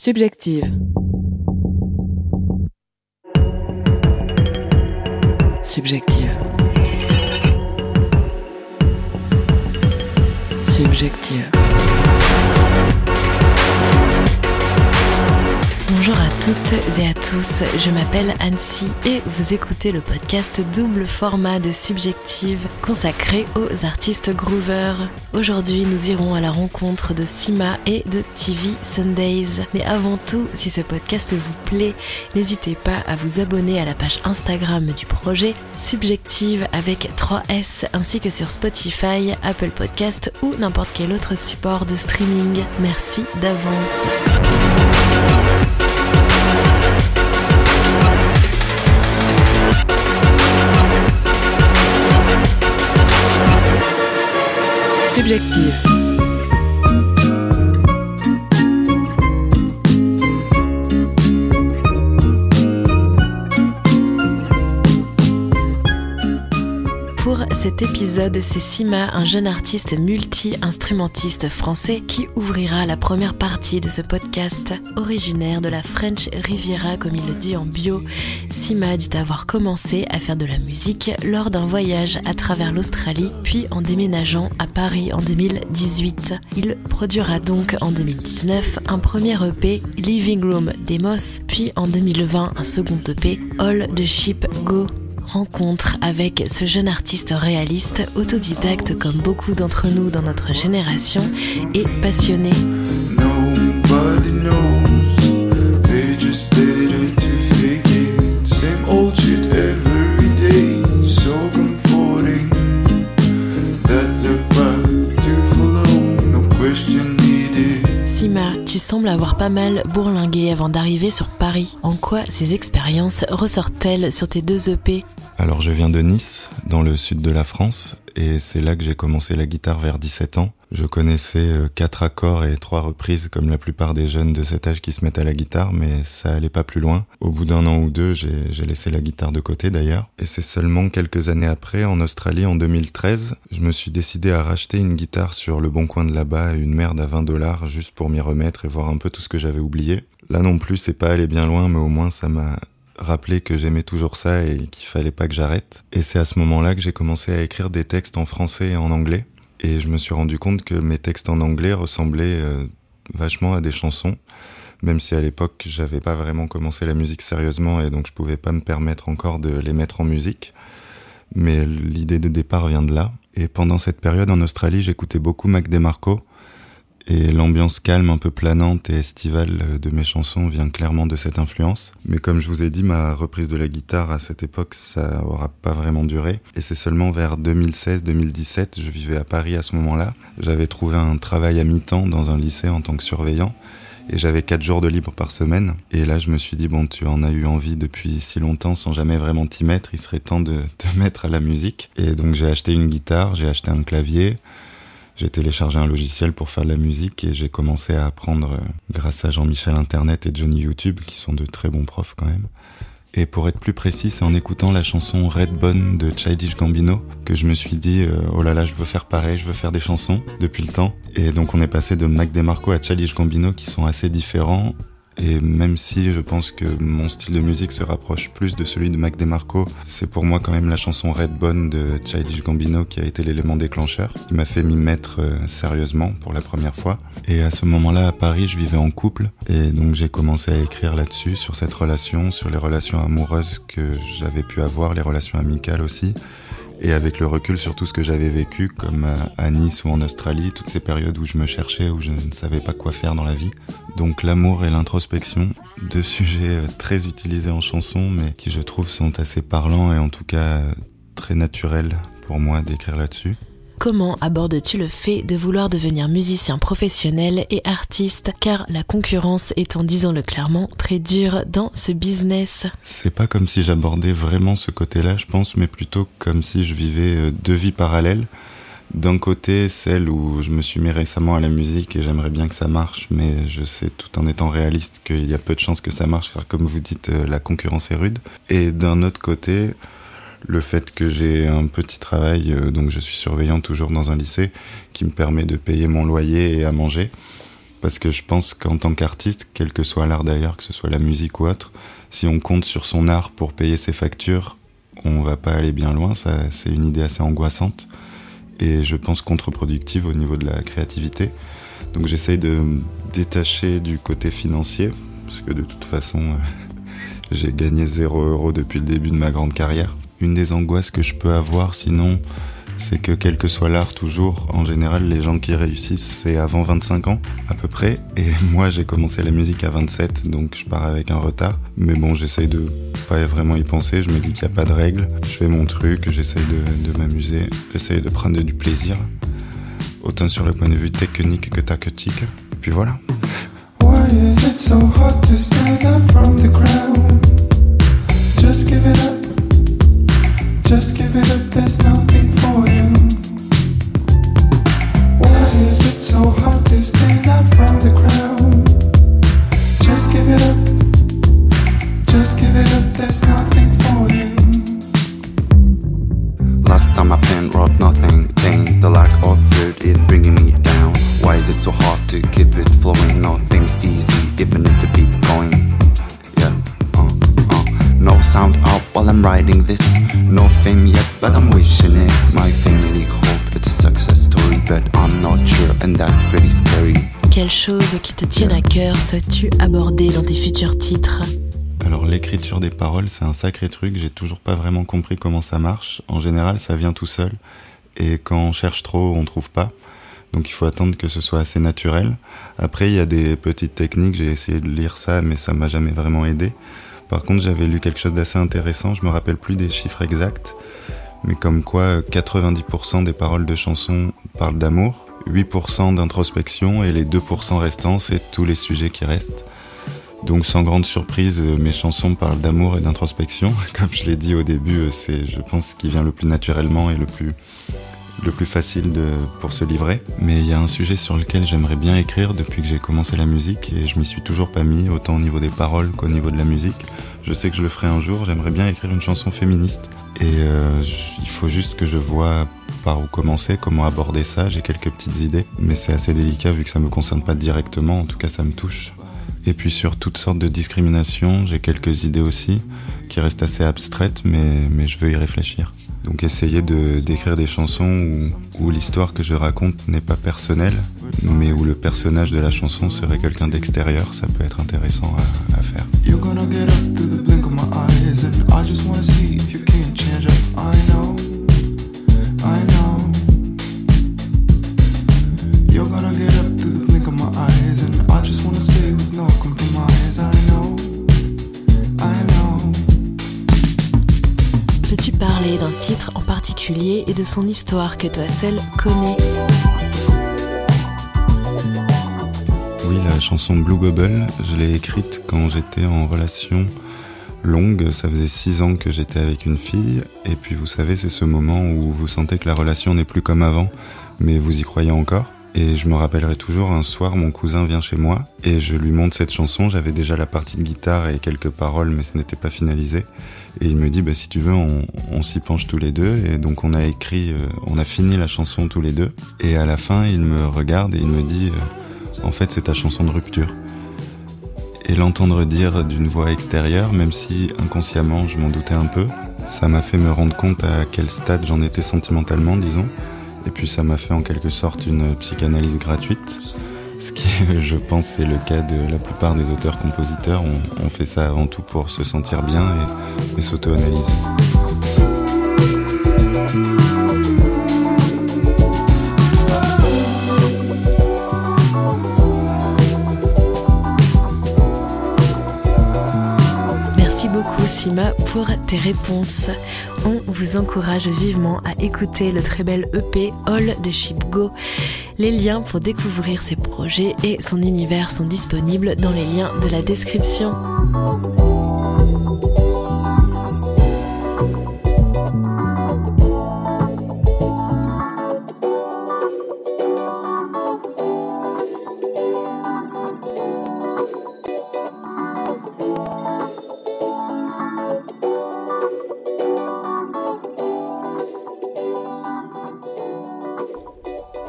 Subjective. Subjective. Subjective. Bonjour à toutes et à tous, je m'appelle Annecy et vous écoutez le podcast double format de Subjective consacré aux artistes groovers. Aujourd'hui, nous irons à la rencontre de Sima et de TV Sundays. Mais avant tout, si ce podcast vous plaît, n'hésitez pas à vous abonner à la page Instagram du projet Subjective avec 3S ainsi que sur Spotify, Apple Podcast ou n'importe quel autre support de streaming. Merci d'avance. Subjective. Cet épisode, c'est Sima, un jeune artiste multi-instrumentiste français, qui ouvrira la première partie de ce podcast. Originaire de la French Riviera, comme il le dit en bio, Sima dit avoir commencé à faire de la musique lors d'un voyage à travers l'Australie, puis en déménageant à Paris en 2018. Il produira donc en 2019 un premier EP, Living Room Demos, puis en 2020 un second EP, All the Ship Go rencontre avec ce jeune artiste réaliste, autodidacte comme beaucoup d'entre nous dans notre génération, et passionné. Sima, tu sembles avoir pas mal bourlingué avant d'arriver sur Paris. En quoi ces expériences ressortent-elles sur tes deux EP Alors je viens de Nice, dans le sud de la France, et c'est là que j'ai commencé la guitare vers 17 ans. Je connaissais euh, quatre accords et trois reprises comme la plupart des jeunes de cet âge qui se mettent à la guitare, mais ça allait pas plus loin. Au bout d'un an ou deux, j'ai laissé la guitare de côté d'ailleurs. Et c'est seulement quelques années après, en Australie en 2013, je me suis décidé à racheter une guitare sur le bon coin de là-bas, une merde à 20 dollars, juste pour m'y remettre et voir un peu tout ce que j'avais oublié. Là non plus, c'est pas allé bien loin, mais au moins ça m'a rappelé que j'aimais toujours ça et qu'il fallait pas que j'arrête. Et c'est à ce moment-là que j'ai commencé à écrire des textes en français et en anglais. Et je me suis rendu compte que mes textes en anglais ressemblaient euh, vachement à des chansons, même si à l'époque j'avais pas vraiment commencé la musique sérieusement et donc je pouvais pas me permettre encore de les mettre en musique. Mais l'idée de départ vient de là. Et pendant cette période en Australie, j'écoutais beaucoup Mac DeMarco. Et l'ambiance calme, un peu planante et estivale euh, de mes chansons vient clairement de cette influence. Mais comme je vous ai dit, ma reprise de la guitare à cette époque, ça aura pas vraiment duré. Et c'est seulement vers 2016-2017, je vivais à Paris à ce moment-là. J'avais trouvé un travail à mi-temps dans un lycée en tant que surveillant. Et j'avais quatre jours de libre par semaine. Et là, je me suis dit, bon, tu en as eu envie depuis si longtemps sans jamais vraiment t'y mettre. Il serait temps de te mettre à la musique. Et donc, j'ai acheté une guitare, j'ai acheté un clavier. J'ai téléchargé un logiciel pour faire de la musique et j'ai commencé à apprendre euh, grâce à Jean-Michel Internet et Johnny YouTube, qui sont de très bons profs quand même. Et pour être plus précis, c'est en écoutant la chanson Red Bone de Childish Gambino que je me suis dit euh, oh là là, je veux faire pareil, je veux faire des chansons depuis le temps. Et donc on est passé de Mac DeMarco à Childish Gambino qui sont assez différents. Et même si je pense que mon style de musique se rapproche plus de celui de Mac DeMarco, c'est pour moi quand même la chanson Red Bone de Childish Gambino qui a été l'élément déclencheur, qui m'a fait m'y mettre euh, sérieusement pour la première fois. Et à ce moment-là, à Paris, je vivais en couple, et donc j'ai commencé à écrire là-dessus, sur cette relation, sur les relations amoureuses que j'avais pu avoir, les relations amicales aussi. Et avec le recul sur tout ce que j'avais vécu, comme à- à Nice ou en Australie, toutes ces périodes où je me cherchais, où je ne savais pas quoi faire dans la vie. Donc l'amour et l'introspection, deux sujets euh, très utilisés en chanson, mais qui je trouve sont assez parlants et en tout cas euh, très naturels pour moi d'écrire là-dessus. Comment abordes-tu le fait de vouloir devenir musicien professionnel et artiste? Car la concurrence étant, disons-le clairement, très dure dans ce business. C'est pas comme si j'abordais vraiment ce côté-là, je pense, mais plutôt comme si je vivais euh, deux vies parallèles. D'un côté, celle où je me suis mis récemment à la musique et j'aimerais bien que ça marche, mais je sais tout en étant réaliste qu'il y a peu de chances que ça marche, car comme vous dites, euh, la concurrence est rude. Et d'un autre côté, le fait que j'ai un petit travail, euh, donc je suis surveillant toujours dans un lycée, qui me permet de payer mon loyer et à manger. Parce que je pense qu'en tant qu'artiste, quel que soit l'art d'ailleurs, que ce soit la musique ou autre, si on compte sur son art pour payer ses factures, on va pas aller bien loin. C'est une idée assez angoissante et je pense contre-productive au niveau de la créativité. Donc j'essaye de me détacher du côté financier, parce que de toute façon, euh, j'ai gagné 0 euro depuis le début de ma grande carrière. Une des angoisses que je peux avoir sinon, c'est que quel que soit l'art, toujours, en général, les gens qui réussissent, c'est avant 25 ans, à peu près. Et moi, j'ai commencé la musique à 27, donc je pars avec un retard. Mais bon, j'essaye de pas vraiment y penser, je me dis qu'il n'y a pas de règles. Je fais mon truc, j'essaye de, m'amuser, j'essaye de prendre du plaisir. Autant sur le point de vue technique que tactique. Puis voilà. Why is it so hard to stand up? But I'm wishing it. My family hope it's a success story, but I'm not sure, and that's pretty scary. Quelle chose qui te tienne à cœur souhaites-tu aborder dans tes futurs titres? Alors l'écriture des paroles, c'est un sacré truc, j'ai toujours pas vraiment compris comment ça marche. En général, ça vient tout seul et quand on cherche trop, on trouve pas. Donc il faut attendre que ce soit assez naturel. Après, il y a des petites techniques, j'ai essayé de lire ça mais ça m'a jamais vraiment aidé. Par contre, j'avais lu quelque chose d'assez intéressant, je me rappelle plus des chiffres exacts, mais comme quoi 90% des paroles de chansons parlent d'amour, 8% d'introspection et les 2% restants, c'est tous les sujets qui restent. Donc sans grande surprise, mes chansons parlent d'amour et d'introspection. Comme je l'ai dit au début, c'est je pense ce qui vient le plus naturellement et le plus le plus facile pour se livrer. Mais il y a un sujet sur lequel j'aimerais bien écrire depuis que j'ai commencé la musique et je m'y suis toujours pas mis, autant au niveau des paroles qu'au niveau de la musique. Je sais que je le ferai un jour, j'aimerais bien écrire une chanson féministe. Et euh, il faut juste que je vois par où commencer, comment aborder ça, j'ai quelques petites idées. Mais c'est assez délicat vu que ça me concerne pas directement, en tout cas ça me touche. Et puis sur toutes sortes de discriminations, j'ai quelques idées aussi, qui restent assez abstraites, mais, mais je veux y réfléchir. Donc essayer de d'écrire des chansons où, où l'histoire que je raconte n'est pas personnelle, mais où le personnage de la chanson serait quelqu'un d'extérieur, ça peut être intéressant à faire. You're gonna get up through the blink of my eyes, and I just wanna see if you can change up. I know, I know. You're gonna get up through the blink of my eyes, and I just wanna say with no compromise. I know, I know. Peux-tu parler d'un titre en particulier et de son histoire que toi seul connais? Oui, la chanson Blue Bubble, je l'ai écrite quand j'étais en relation longue. Ça faisait six ans que j'étais avec une fille. Et puis, vous savez, c'est ce moment où vous sentez que la relation n'est plus comme avant, mais vous y croyez encore. Et je me rappellerai toujours, un soir, mon cousin vient chez moi et je lui montre cette chanson. J'avais déjà la partie de guitare et quelques paroles, mais ce n'était pas finalisé. Et il me dit, bah, si tu veux, on, s'y penche tous les deux. Et donc, on a écrit, euh, on a fini la chanson tous les deux. Et à la fin, il me regarde et il me dit, euh, en fait, c'est ta chanson de rupture. Et l'entendre dire d'une voix extérieure, même si inconsciemment je m'en doutais un peu, ça m'a fait me rendre compte à quel stade j'en étais sentimentalement, disons. Et puis ça m'a fait en quelque sorte une psychanalyse gratuite. Ce qui, je pense, est le cas de la plupart des auteurs-compositeurs. On, fait ça avant tout pour se sentir bien et s'auto-analyser. Beaucoup pour tes réponses. On vous encourage vivement à écouter le très bel EP All de Ship Go. Les liens pour découvrir ses projets et son univers sont disponibles dans les liens de la description.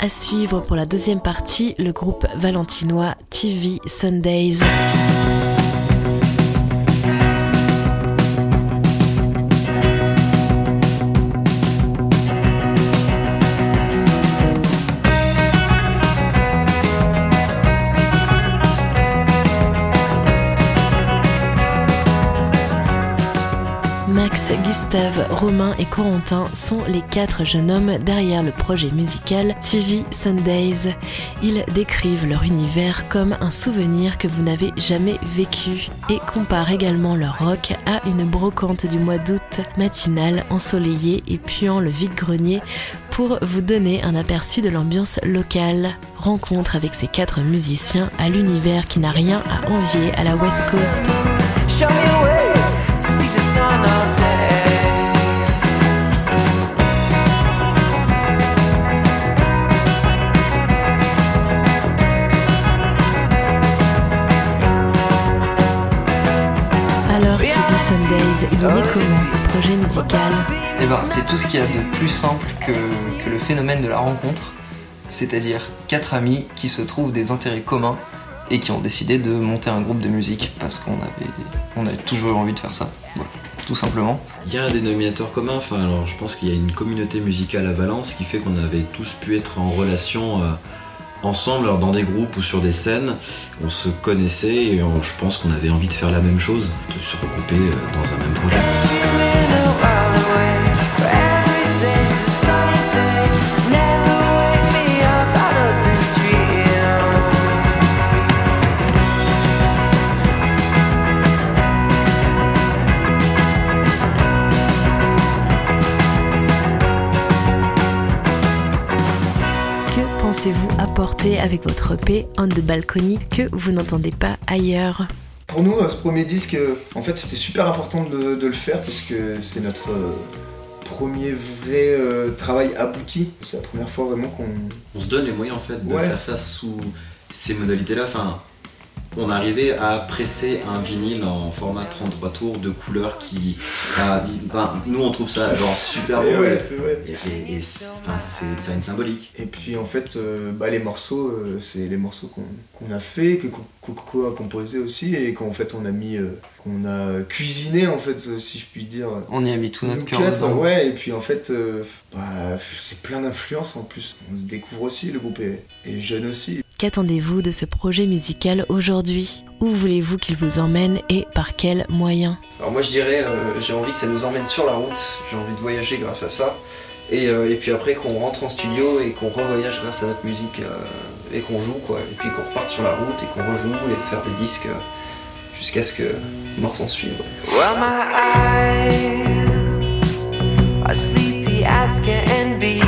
À suivre pour la deuxième partie, le groupe valentinois TV Sundays. Gustave, Romain et Corentin sont les quatre jeunes hommes derrière le projet musical TV Sundays. Ils décrivent leur univers comme un souvenir que vous n'avez jamais vécu et comparent également leur rock à une brocante du mois d'août matinale ensoleillée et puant le vide-grenier pour vous donner un aperçu de l'ambiance locale. Rencontre avec ces quatre musiciens à l'univers qui n'a rien à envier à la West Coast. Sundays, il est né comment ce projet musical Eh ben, c'est tout ce qu'il y a de plus simple que, que le phénomène de la rencontre, c'est-à-dire quatre amis qui se trouvent des intérêts communs et qui ont décidé de monter un groupe de musique parce qu'on avait, on avait toujours eu envie de faire ça, voilà, tout simplement. Il y a un dénominateur commun, enfin alors je pense qu'il y a une communauté musicale à Valence qui fait qu'on avait tous pu être en relation euh, ensemble, dans des groupes ou sur des scènes, on se connaissait et je pense qu'on avait envie de faire la même chose, de se regrouper euh, dans un même projet. Avec votre EP On the Balcony que vous n'entendez pas ailleurs Pour nous, euh, ce premier disque, euh, en fait, c'était super important de, de le faire parce que c'est notre euh, premier vrai euh, travail abouti. C'est la première fois vraiment qu'on. On se donne les moyens en fait de Ouais. faire ça sous ces modalités-là. Enfin, on arrivait à presser un vinyle en format 33 tours de couleurs qui. bah, ben, nous on trouve ça genre super beau. Et ouais, et- c'est vrai. Et, et- et c'est enfin, c'est- ça a une symbolique. Et puis en fait, euh, bah, les morceaux, euh, c'est les morceaux qu'on qu'on a fait, que Coco a composé aussi, et qu'en fait on a mis, euh, qu'on a cuisiné en fait, si je puis dire. On y a mis tout notre cœur quatre, dedans. ouais, et puis en fait, euh, bah, c'est plein d'influences en plus. On se découvre aussi, le groupe est, est jeune aussi. Qu'attendez-vous de ce projet musical aujourd'hui? Où voulez-vous qu'il vous emmène et par quels moyens? Alors moi je dirais, euh, j'ai envie que ça nous emmène sur la route, j'ai envie de voyager grâce à ça, et, euh, et puis après qu'on rentre en studio et qu'on revoyage grâce à notre musique euh, et qu'on joue quoi, et puis qu'on reparte sur la route et qu'on rejoue et faire des disques jusqu'à ce que mort s'en suive. Well, my eyes are sleepy as can be.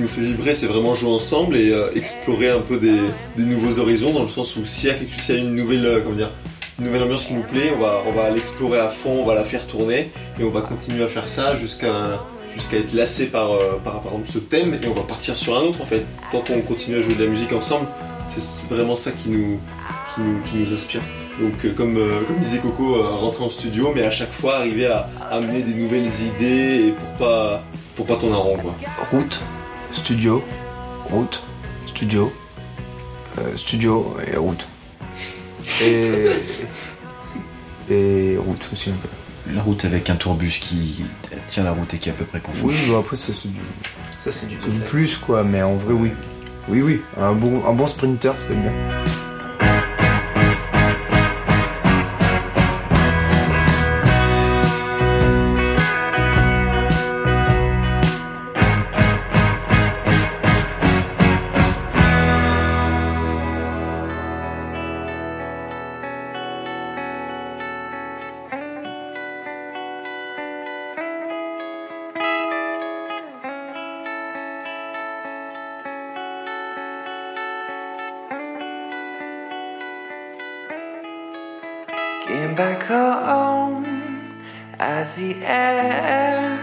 nous fait vibrer, c'est vraiment jouer ensemble et euh, explorer un peu des, nouveaux horizons, dans le sens où s'il y a, quelque, s'il y a une nouvelle, euh, ambiance qui nous plaît, on va, l'explorer à fond, on va la faire tourner et on va continuer à faire ça jusqu'à être lassé par, euh, par, ce thème et on va partir sur un autre en fait. Tant qu'on continue à jouer de la musique ensemble, c'est- vraiment ça qui nous, qui inspire. Donc euh, comme, disait Coco, rentrer en studio, mais à chaque fois arriver à amener des nouvelles idées et pour pas, pour pas tourner en rond. Route, studio, route, studio, euh, studio et route. Et, et route aussi un peu. La route avec un tourbus qui tient la route et qui est à peu près confus. Oui, bah après ça c'est du, Ça c'est du c'est du détail. plus quoi, mais en vrai oui. Oui, oui, un bon, un bon sprinter ça peut être bien. As the air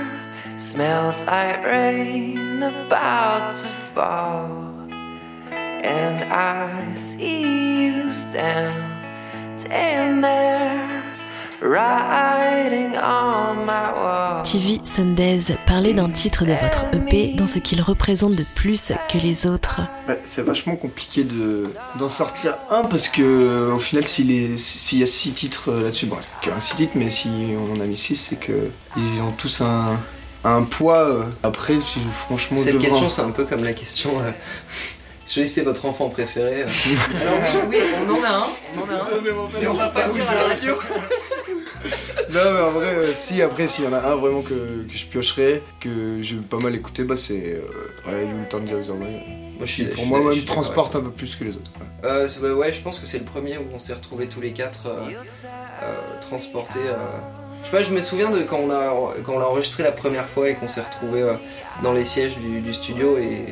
smells like rain about to fall. And I see you stand, stand there, TV Sundays parlait d'un titre de votre EP dans ce qu'il représente de plus que les autres. Ouais, c'est vachement compliqué de d'en sortir un parce que au final s'il est- s'il y a six titres euh, là-dessus, bon c'est qu'un six titres mais si on en a mis six c'est que ils ont tous un, un poids euh. après si franchement Cette devant- question, c'est un peu comme la question. Euh, choisissez votre enfant préféré. euh. Alors oui, oui, on en a un, on en a un. Mais on va pas dire à la radio. Non mais en vrai euh, si après s'il y en a un vraiment que, que je piocherais, que j'ai pas mal écouté, bah c'est euh, ouais, You Turn the Other Way. Moi, je suis, pour moi je même transporte un peu plus que les autres. ouais. Euh, bah ouais, je pense que c'est le premier où on s'est retrouvés tous les quatre euh, euh, transportés. euh. Je sais pas, je me souviens de quand on a quand on l'a enregistré la première fois et qu'on s'est retrouvés euh, dans les sièges du, du studio et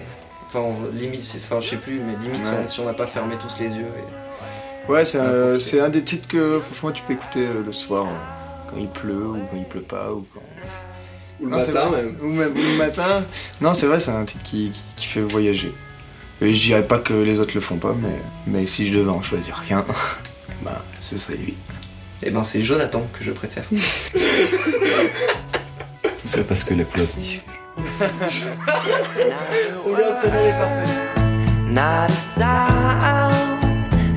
enfin limite, c'est- enfin je sais plus, mais limite si on- Ouais. si on n'a pas fermé tous les yeux. et- Ouais, c'est un, c'est un des titres que franchement tu peux écouter euh, le soir euh, quand il pleut ou quand il pleut pas ou quand. Ou le Non, c'est matin vrai. même. Ou même ou le matin. Non, c'est vrai, c'est un titre qui, qui, qui fait voyager. Et je dirais pas que les autres le font pas, mais, mais si je devais en choisir qu'un, bah ce serait lui. Et ben c'est Jonathan que je préfère. C'est parce que la couleur du disque. Not.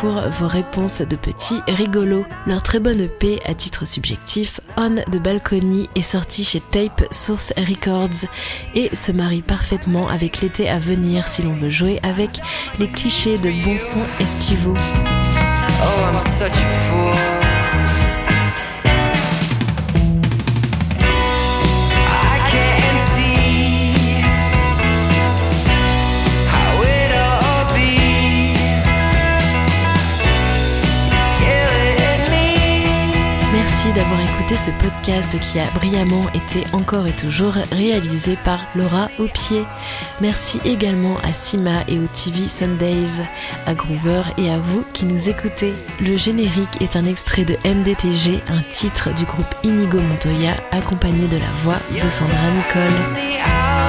pour vos réponses de petits rigolos. Leur très bonne EP à titre subjectif, On de Balcony, est sorti chez Tape Source Records et se marie parfaitement avec l'été à venir si l'on veut jouer avec les clichés de bons sons estivaux. Oh. D'avoir écouté ce podcast qui a brillamment été encore et toujours réalisé par Laura Aupier. Merci également à Sima et au TV Sundays, à Groover et à vous qui nous écoutez. Le générique est un extrait de MDTG, un titre du groupe Inigo Montoya, accompagné de la voix de Sandra Nicole.